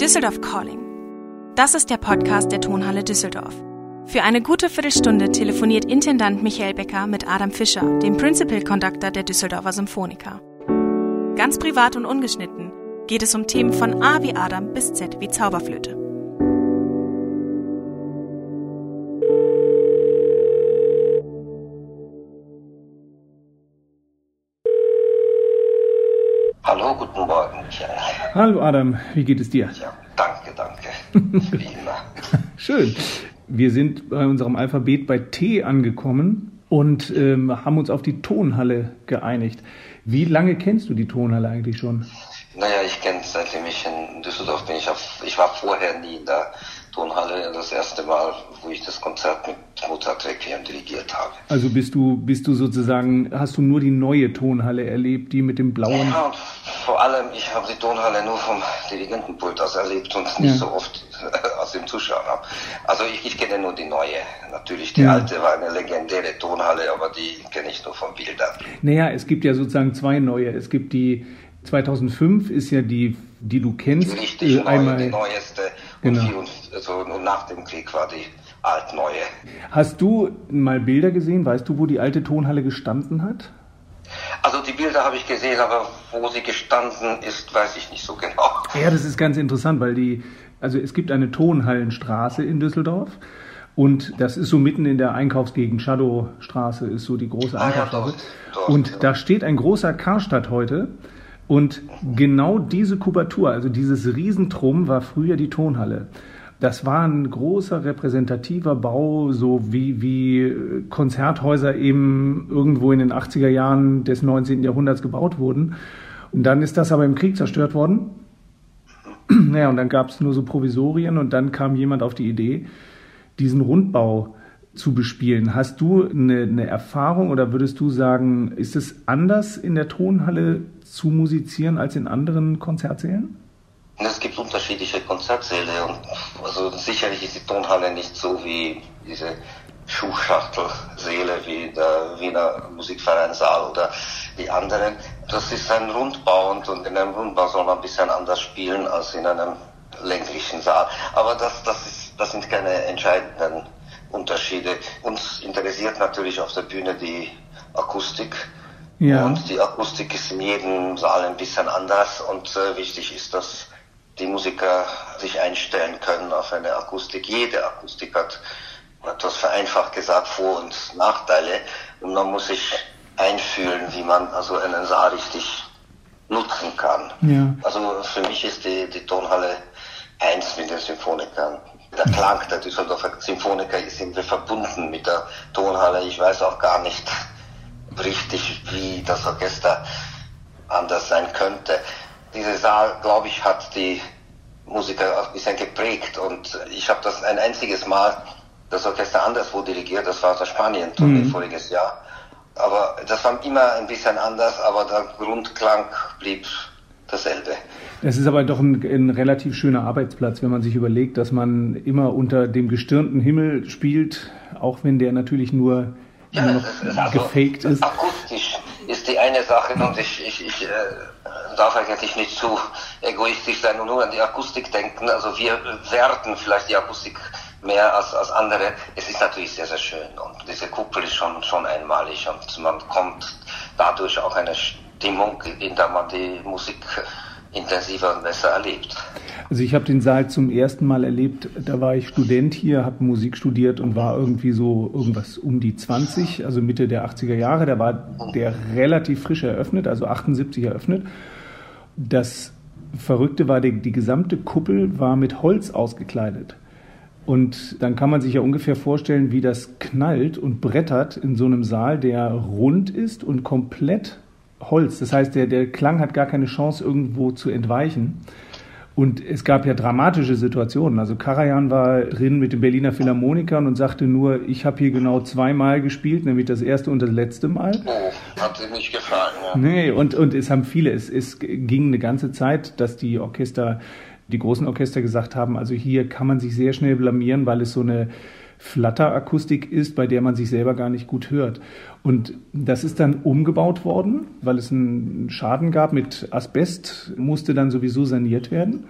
Düsseldorf Calling. Das ist der Podcast der Tonhalle Düsseldorf. Für eine gute Viertelstunde telefoniert Intendant Michael Becker mit Adam Fischer, dem Principal Conductor der Düsseldorfer Symphoniker. Ganz privat und ungeschnitten geht es um Themen von A wie Adam bis Z wie Zauberflöte. Hallo Adam, wie geht es dir? Ja, danke, danke. Wie immer. Schön. Wir sind bei unserem Alphabet bei T angekommen und ähm, haben uns auf die Tonhalle geeinigt. Wie lange kennst du die Tonhalle eigentlich schon? Naja, ich kenne seitdem ich in Düsseldorf bin. Ich, hab, ich war vorher nie in der Tonhalle. Das erste Mal, wo ich das Konzert mit Mozart Requiem dirigiert habe. Also bist du, bist du sozusagen, hast du nur die neue Tonhalle erlebt, die mit dem blauen... Ja, und vor allem, ich habe die Tonhalle nur vom Dirigentenpult aus erlebt und nicht Ja. so oft aus dem Zuschauer. Also ich, ich kenne nur die neue. Natürlich, die Ja. alte war eine legendäre Tonhalle, aber die kenne ich nur von Bildern. Naja, es gibt ja sozusagen zwei neue. Es gibt die 2005 ist ja die, die du kennst. Die äh, neue, einmal, die neueste. Genau. Und, vier und, also, und nach dem Krieg war die altneue. Hast du mal Bilder gesehen? Weißt du, wo die alte Tonhalle gestanden hat? Also die Bilder habe ich gesehen, aber wo sie gestanden ist, weiß ich nicht so genau. Ja, das ist ganz interessant, weil die, also es gibt eine Tonhallenstraße in Düsseldorf und das ist so mitten in der Einkaufsgegend. Shadowstraße ist so die große Ah ja, Einkaufsstraße. dort, dort, und ja. da steht ein großer Karstadt heute und genau diese Kubatur, also dieses Riesentrum war früher die Tonhalle. Das war ein großer repräsentativer Bau, so wie, wie Konzerthäuser eben irgendwo in den 80er Jahren des 19. Jahrhunderts gebaut wurden. Und dann ist das aber im Krieg zerstört worden. Naja, und dann gab es nur so Provisorien und dann kam jemand auf die Idee, diesen Rundbau zu bespielen. Hast du eine, eine Erfahrung oder würdest du sagen, ist es anders in der Tonhalle zu musizieren als in anderen Konzertsälen? Es gibt unterschiedliche Konzertsäle und also sicherlich ist die Tonhalle nicht so wie diese Schuhschachtelsäle wie der Wiener Musikvereinsaal oder die anderen. Das ist ein Rundbau und, und in einem Rundbau soll man ein bisschen anders spielen als in einem länglichen Saal. Aber das, das, ist, das sind keine entscheidenden Unterschiede. Uns interessiert natürlich auf der Bühne die Akustik. Ja. Und die Akustik ist in jedem Saal ein bisschen anders und äh, wichtig ist, dass die Musiker sich einstellen können auf eine Akustik. Jede Akustik hat etwas vereinfacht gesagt Vor- und Nachteile und man muss sich einfühlen, wie man also einen Saal richtig nutzen kann. Ja. Also für mich ist die, die Tonhalle eins mit den Symphonikern. Der Klang der Düsseldorfer Symphoniker ist irgendwie verbunden mit der Tonhalle. Ich weiß auch gar nicht richtig, wie das Orchester anders sein könnte. Dieser Saal, glaube ich, hat die Musiker auch ein bisschen geprägt und ich habe das ein einziges Mal das Orchester anderswo dirigiert, das war das Spanien-Tournee Mhm. voriges Jahr. Aber das war immer ein bisschen anders, aber der Grundklang blieb Das ist aber doch ein, ein relativ schöner Arbeitsplatz, wenn man sich überlegt, dass man immer unter dem gestirnten Himmel spielt, auch wenn der natürlich nur Ja, immer noch also- gefaked ist. Akustisch ist die eine Sache und ich, ich, ich äh, darf eigentlich nicht zu egoistisch sein und nur an die Akustik denken. Also wir werten vielleicht die Akustik mehr als, als andere. Es ist natürlich sehr, sehr schön und diese Kuppel ist schon, schon einmalig und man kommt dadurch auch eine Stimmung, in der man die Musik intensiver und besser erlebt. Also ich habe den Saal zum ersten Mal erlebt, da war ich Student hier, habe Musik studiert und war irgendwie so irgendwas um die 20, also Mitte der 80er Jahre. Da war der relativ frisch eröffnet, also 78 eröffnet. Das Verrückte war, die, die gesamte Kuppel war mit Holz ausgekleidet. Und dann kann man sich ja ungefähr vorstellen, wie das knallt und brettert in so einem Saal, der rund ist und komplett Holz. Das heißt, der, der Klang hat gar keine Chance, irgendwo zu entweichen. Und es gab ja dramatische Situationen. Also Karajan war drin mit den Berliner Philharmonikern und sagte nur, ich habe hier genau zweimal gespielt, nämlich das erste und das letzte Mal. Oh, hat ihm nicht gefallen. Ja. Nee, und, und es haben viele, es, es ging eine ganze Zeit, dass die Orchester, die großen Orchester gesagt haben, also hier kann man sich sehr schnell blamieren, weil es so eine Flatterakustik ist, bei der man sich selber gar nicht gut hört. Und das ist dann umgebaut worden, weil es einen Schaden gab mit Asbest, musste dann sowieso saniert werden.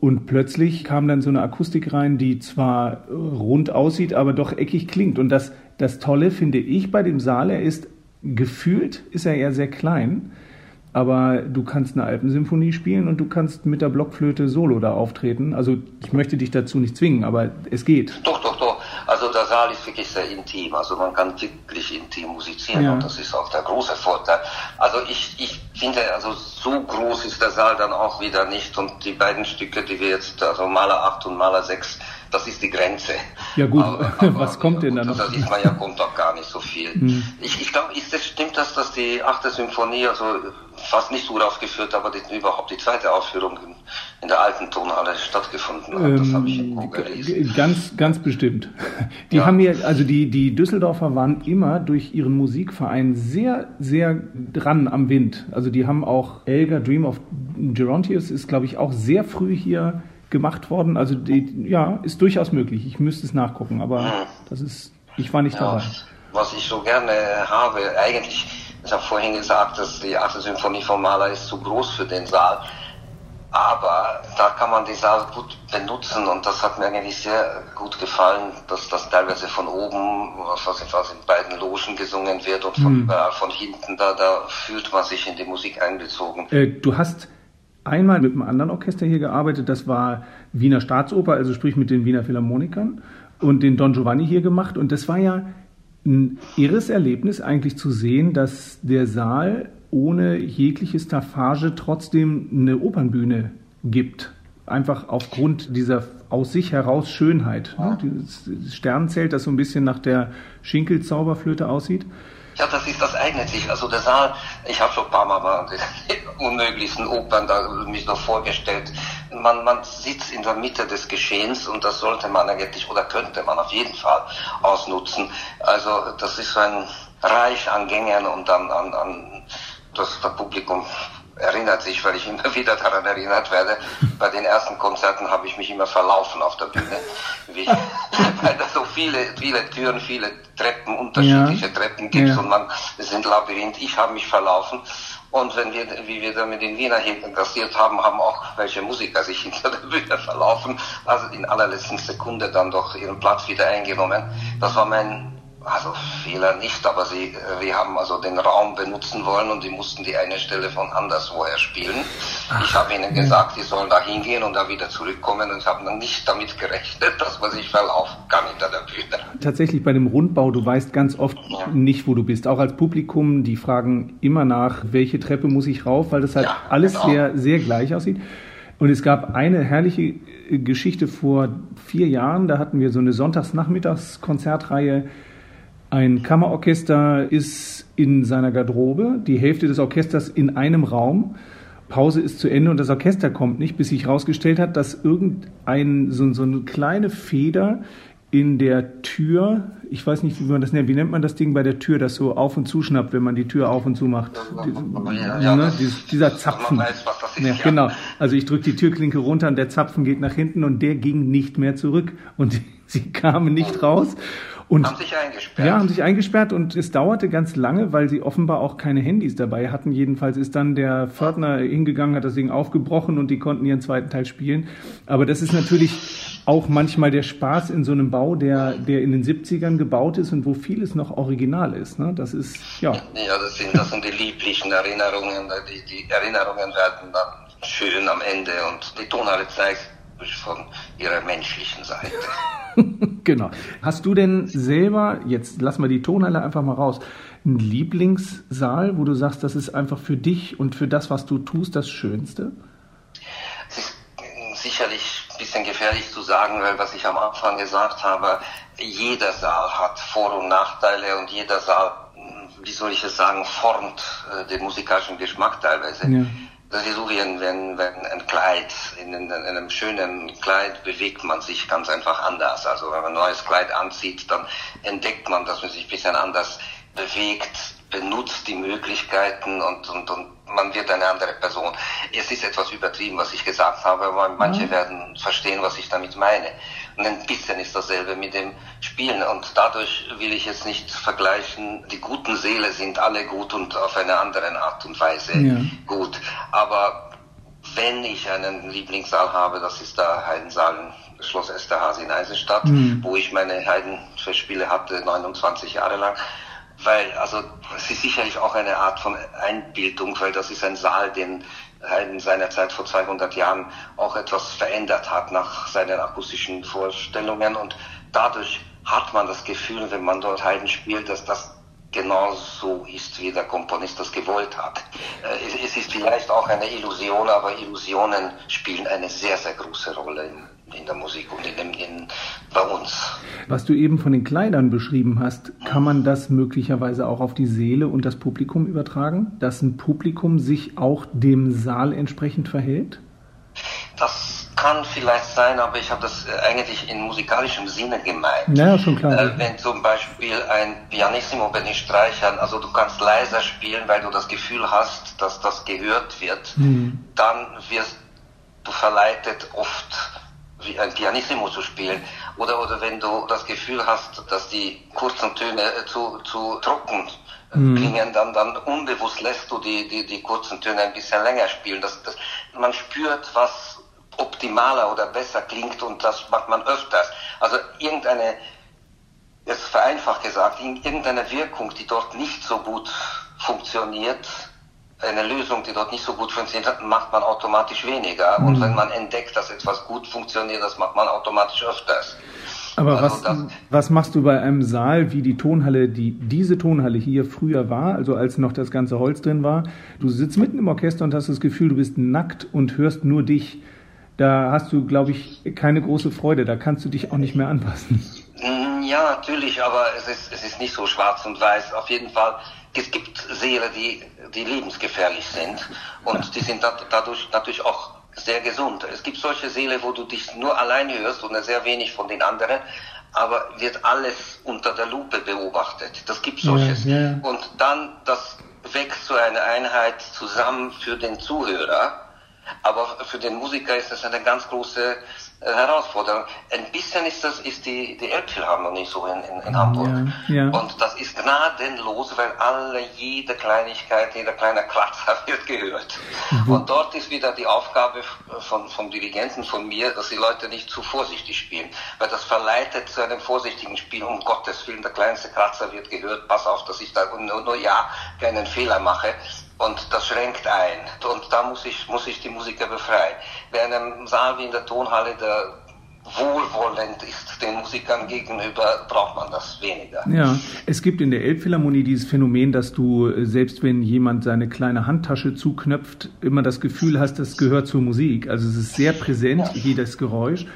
Und plötzlich kam dann so eine Akustik rein, die zwar rund aussieht, aber doch eckig klingt. Und das, das Tolle finde ich bei dem Saal, er ist gefühlt, ist er eher sehr klein aber du kannst eine Alpensymphonie spielen und du kannst mit der Blockflöte solo da auftreten. Also ich möchte dich dazu nicht zwingen, aber es geht. Doch, doch, Saal ist wirklich sehr intim. Also man kann wirklich intim musizieren ja. und das ist auch der große Vorteil. Also ich, ich finde, also so groß ist der Saal dann auch wieder nicht und die beiden Stücke, die wir jetzt, also Maler 8 und Maler 6, das ist die Grenze. Ja gut, aber, aber, was kommt denn dann noch? Da sieht man ja, kommt doch gar nicht so viel. Hm. Ich, ich glaube, ist das, stimmt das, dass die achte Symphonie, also fast nicht uraufgeführt, aber die, überhaupt die zweite Aufführung in der alten Tonhalle stattgefunden hat. Ähm, das habe ich irgendwo gelesen. Ganz, ganz bestimmt. Die ja. haben hier, also die, die Düsseldorfer waren immer durch ihren Musikverein sehr, sehr dran am Wind. Also die haben auch Elgar Dream of Gerontius ist, glaube ich, auch sehr früh hier gemacht worden. Also die, ja, ist durchaus möglich. Ich müsste es nachgucken, aber hm. das ist, ich war nicht ja, dabei. Was ich so gerne habe, eigentlich, ich habe vorhin gesagt, dass die achte Symphonie von Mahler ist zu groß für den Saal. Aber da kann man die Saal gut benutzen und das hat mir eigentlich sehr gut gefallen, dass das teilweise von oben, was in beiden Logen gesungen wird und von hm. überall von hinten, da, da fühlt man sich in die Musik einbezogen. Äh, du hast einmal mit einem anderen Orchester hier gearbeitet, das war Wiener Staatsoper, also sprich mit den Wiener Philharmonikern und den Don Giovanni hier gemacht und das war ja ein irres Erlebnis eigentlich zu sehen, dass der Saal ohne jegliche Staffage trotzdem eine Opernbühne gibt. Einfach aufgrund dieser aus sich heraus Schönheit. Ne? Dieses Sternenzelt, das so ein bisschen nach der Schinkelzauberflöte aussieht. Ja, das ist das eignet sich. Also der Saal, ich habe schon ein paar Mal bei den unmöglichsten Opern da mich noch vorgestellt. Man, man sitzt in der Mitte des Geschehens und das sollte man eigentlich oder könnte man auf jeden Fall ausnutzen. Also das ist so ein Reich an Gängen und an, an, an das Publikum erinnert sich, weil ich immer wieder daran erinnert werde. Bei den ersten Konzerten habe ich mich immer verlaufen auf der Bühne, wie, weil da so viele, viele Türen, viele Treppen, unterschiedliche ja. Treppen gibt ja. und man, es sind Labyrinth. Ich habe mich verlaufen. Und wenn wir, wie wir da mit den Wiener hinten kassiert haben, haben auch welche Musiker sich hinter der Bühne verlaufen, also in allerletzten Sekunde dann doch ihren Platz wieder eingenommen. Das war mein also Fehler nicht, aber sie, äh, wir haben also den Raum benutzen wollen und die mussten die eine Stelle von anderswoher spielen. Ach, ich habe ihnen gesagt, die sollen da hingehen und da wieder zurückkommen und haben dann nicht damit gerechnet, dass man sich verlaufen kann hinter der Bühne. Tatsächlich bei dem Rundbau, du weißt ganz oft ja. nicht, wo du bist. Auch als Publikum, die fragen immer nach, welche Treppe muss ich rauf, weil das halt ja, alles genau. sehr, sehr gleich aussieht. Und es gab eine herrliche Geschichte vor vier Jahren, da hatten wir so eine Sonntagsnachmittagskonzertreihe ein Kammerorchester ist in seiner Garderobe, die Hälfte des Orchesters in einem Raum. Pause ist zu Ende und das Orchester kommt nicht, bis sich herausgestellt hat, dass irgendein so, so eine kleine Feder in der Tür, ich weiß nicht, wie man das nennt, wie nennt man das Ding bei der Tür, das so auf und zuschnappt, wenn man die Tür auf und zu macht? Ja, ja, ne? dieser Zapfen. Weiß, ist, ja, genau. Also ich drücke die Türklinke runter und der Zapfen geht nach hinten und der ging nicht mehr zurück und sie kamen nicht raus. Und, haben sich eingesperrt. Ja, haben sich eingesperrt und es dauerte ganz lange, weil sie offenbar auch keine Handys dabei hatten. Jedenfalls ist dann der Pförtner hingegangen, hat das Ding aufgebrochen und die konnten ihren zweiten Teil spielen. Aber das ist natürlich auch manchmal der Spaß in so einem Bau, der, der in den 70ern gebaut ist und wo vieles noch original ist. Ne? Das ist, ja. Ja, das sind, das sind die lieblichen Erinnerungen. Die, die Erinnerungen werden dann schön am Ende und die Tonhalle zeigt von ihrer menschlichen Seite. genau. Hast du denn selber, jetzt lass mal die Tonhalle einfach mal raus, einen Lieblingssaal, wo du sagst, das ist einfach für dich und für das, was du tust, das Schönste? Es ist sicherlich gefährlich zu sagen, weil was ich am Anfang gesagt habe, jeder Saal hat Vor- und Nachteile und jeder Saal, wie soll ich es sagen, formt äh, den musikalischen Geschmack teilweise. Ja. Das ist so wie ein, wenn, wenn ein Kleid, in, in, in, einem schönen Kleid bewegt man sich ganz einfach anders. Also wenn man ein neues Kleid anzieht, dann entdeckt man, dass man sich ein bisschen anders bewegt, benutzt die Möglichkeiten und, und, und man wird eine andere Person. Es ist etwas übertrieben, was ich gesagt habe, aber manche mhm. werden verstehen, was ich damit meine. Und ein bisschen ist dasselbe mit dem Spielen. Und dadurch will ich jetzt nicht vergleichen, die guten Seele sind alle gut und auf eine andere Art und Weise ja. gut. Aber wenn ich einen Lieblingssaal habe, das ist der Heidensaal Schloss Esterhazy in Eisenstadt, mhm. wo ich meine Heidenfestspiele hatte, 29 Jahre lang. Weil, also, es ist sicherlich auch eine Art von Einbildung, weil das ist ein Saal, den Haydn seinerzeit vor 200 Jahren auch etwas verändert hat nach seinen akustischen Vorstellungen und dadurch hat man das Gefühl, wenn man dort Haydn spielt, dass das genau so ist, wie der Komponist das gewollt hat. Äh, es ist vielleicht auch eine Illusion, aber Illusionen spielen eine sehr, sehr große Rolle in, in der Musik und in, in, bei uns. Was du eben von den Kleidern beschrieben hast, kann man das möglicherweise auch auf die Seele und das Publikum übertragen? Dass ein Publikum sich auch dem Saal entsprechend verhält? Das kann vielleicht sein, aber ich habe das äh, eigentlich in musikalischem Sinne gemeint. Ja, schon klar. Äh, wenn zum Beispiel ein Pianissimo bei den Streichern, also du kannst leiser spielen, weil du das Gefühl hast, dass das gehört wird, mhm. dann wirst du verleitet, oft Pianissimo zu spielen. Oder, oder wenn du das Gefühl hast, dass die kurzen Töne äh, zu, zu trocken mhm. klingen, dann, dann unbewusst lässt du die, die, die kurzen Töne ein bisschen länger spielen. Das, das, man spürt, was optimaler oder besser klingt und das macht man öfters. Also irgendeine, jetzt vereinfacht gesagt, irgendeine Wirkung, die dort nicht so gut funktioniert, eine Lösung, die dort nicht so gut funktioniert, macht man automatisch weniger. Mhm. Und wenn man entdeckt, dass etwas gut funktioniert, das macht man automatisch öfters. Aber also was, was machst du bei einem Saal wie die Tonhalle, die diese Tonhalle hier früher war, also als noch das ganze Holz drin war? Du sitzt mitten im Orchester und hast das Gefühl, du bist nackt und hörst nur dich da hast du, glaube ich, keine große Freude. Da kannst du dich auch nicht mehr anpassen. Ja, natürlich, aber es ist, es ist nicht so schwarz und weiß. Auf jeden Fall, es gibt Seele, die, die lebensgefährlich sind und die sind dadurch natürlich auch sehr gesund. Es gibt solche Seele, wo du dich nur allein hörst und sehr wenig von den anderen, aber wird alles unter der Lupe beobachtet. Das gibt solches. Ja, ja. Und dann, das wächst zu einer Einheit zusammen für den Zuhörer aber für den Musiker ist das eine ganz große Herausforderung. Ein bisschen ist das ist die, die Elbphilharmonie so in, in, in Hamburg. Ja, ja. Und das ist gnadenlos, weil alle, jede Kleinigkeit, jeder kleine Kratzer wird gehört. Mhm. Und dort ist wieder die Aufgabe von, vom Dirigenten, von mir, dass die Leute nicht zu vorsichtig spielen. Weil das verleitet zu einem vorsichtigen Spiel. Um Gottes Willen, der kleinste Kratzer wird gehört. Pass auf, dass ich da nur, nur ja keinen Fehler mache und das schränkt ein. Und da muss ich, muss ich die Musiker befreien. Bei einem Saal wie in der Tonhalle, der wohlwollend ist den Musikern gegenüber, braucht man das weniger. Ja, es gibt in der Elbphilharmonie dieses Phänomen, dass du, äh, selbst wenn jemand seine kleine Handtasche zuknöpft, immer das Gefühl hast, das gehört zur Musik. Also es ist sehr präsent, ja. jedes Geräusch.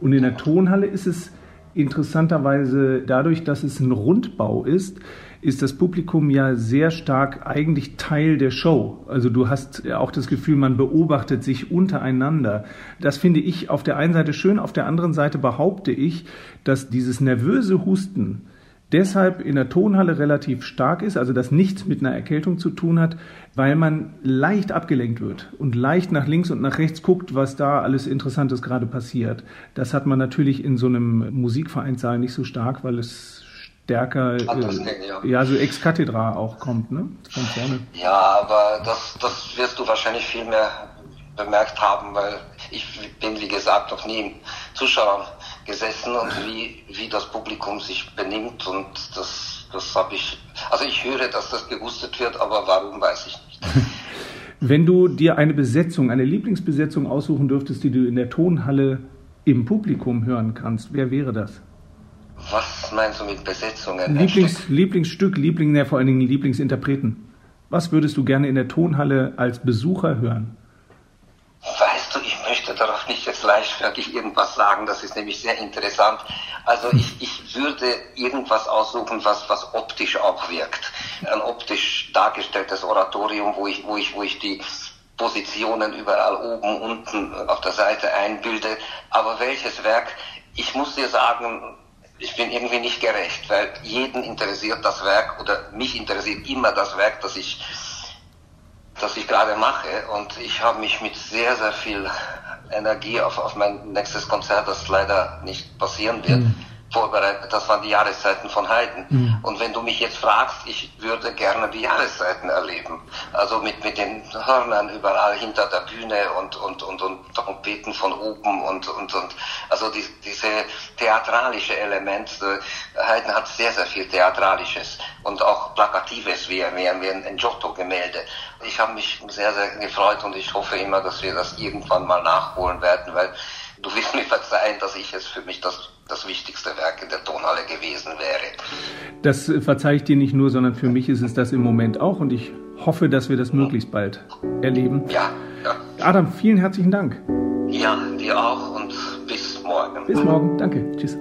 Und in der Tonhalle ist es interessanterweise dadurch, dass es ein Rundbau ist, ist das Publikum ja sehr stark eigentlich Teil der Show. Also du hast auch das Gefühl, man beobachtet sich untereinander. Das finde ich auf der einen Seite schön, auf der anderen Seite behaupte ich, dass dieses nervöse Husten deshalb in der Tonhalle relativ stark ist, also das nichts mit einer Erkältung zu tun hat, weil man leicht abgelenkt wird und leicht nach links und nach rechts guckt, was da alles Interessantes gerade passiert. Das hat man natürlich in so einem Musikvereinssaal nicht so stark, weil es stärker, äh, ja. ja, so ex cathedra auch kommt, ne? Von vorne. Ja, aber das, das wirst du wahrscheinlich viel mehr bemerkt haben, weil ich bin, wie gesagt, noch nie im Zuschauern gesessen und wie, wie das Publikum sich benimmt und das, das habe ich, also ich höre, dass das gehustet wird, aber warum weiß ich nicht. Wenn du dir eine Besetzung, eine Lieblingsbesetzung aussuchen dürftest, die du in der Tonhalle im Publikum hören kannst, wer wäre das? Was meinst du mit Besetzungen? Lieblings, Lieblingsstück, Liebling, ja, vor allen Dingen Lieblingsinterpreten. Was würdest du gerne in der Tonhalle als Besucher hören? Weißt du, ich möchte darauf nicht jetzt leichtfertig irgendwas sagen, das ist nämlich sehr interessant. Also ich, ich würde irgendwas aussuchen, was, was optisch auch wirkt. Ein optisch dargestelltes Oratorium, wo ich, wo ich, wo ich die Positionen überall oben, unten auf der Seite einbilde. Aber welches Werk? Ich muss dir sagen, ich bin irgendwie nicht gerecht, weil jeden interessiert das Werk oder mich interessiert immer das Werk, das ich, das ich gerade mache. Und ich habe mich mit sehr, sehr viel Energie auf, auf mein nächstes Konzert, das leider nicht passieren wird, mhm. Vorbereitet, das waren die Jahreszeiten von Haydn. Mhm. Und wenn du mich jetzt fragst, ich würde gerne die Jahreszeiten erleben. Also mit, mit den Hörnern überall hinter der Bühne und, und, und, und Trompeten von oben und, und, und also die, diese theatralische Element. Haydn hat sehr, sehr viel Theatralisches und auch Plakatives, wie, wie, wie ein Giotto-Gemälde. Ich habe mich sehr, sehr gefreut und ich hoffe immer, dass wir das irgendwann mal nachholen werden, weil du wirst mir verzeihen, dass ich es für mich das, das wichtigste Werk in der Tonhalle gewesen wäre. Das verzeihe ich dir nicht nur, sondern für mich ist es das im Moment auch und ich hoffe, dass wir das möglichst bald erleben. Ja, ja. Adam, vielen herzlichen Dank. Ja, dir auch und bis morgen. Bis morgen, danke. Tschüss.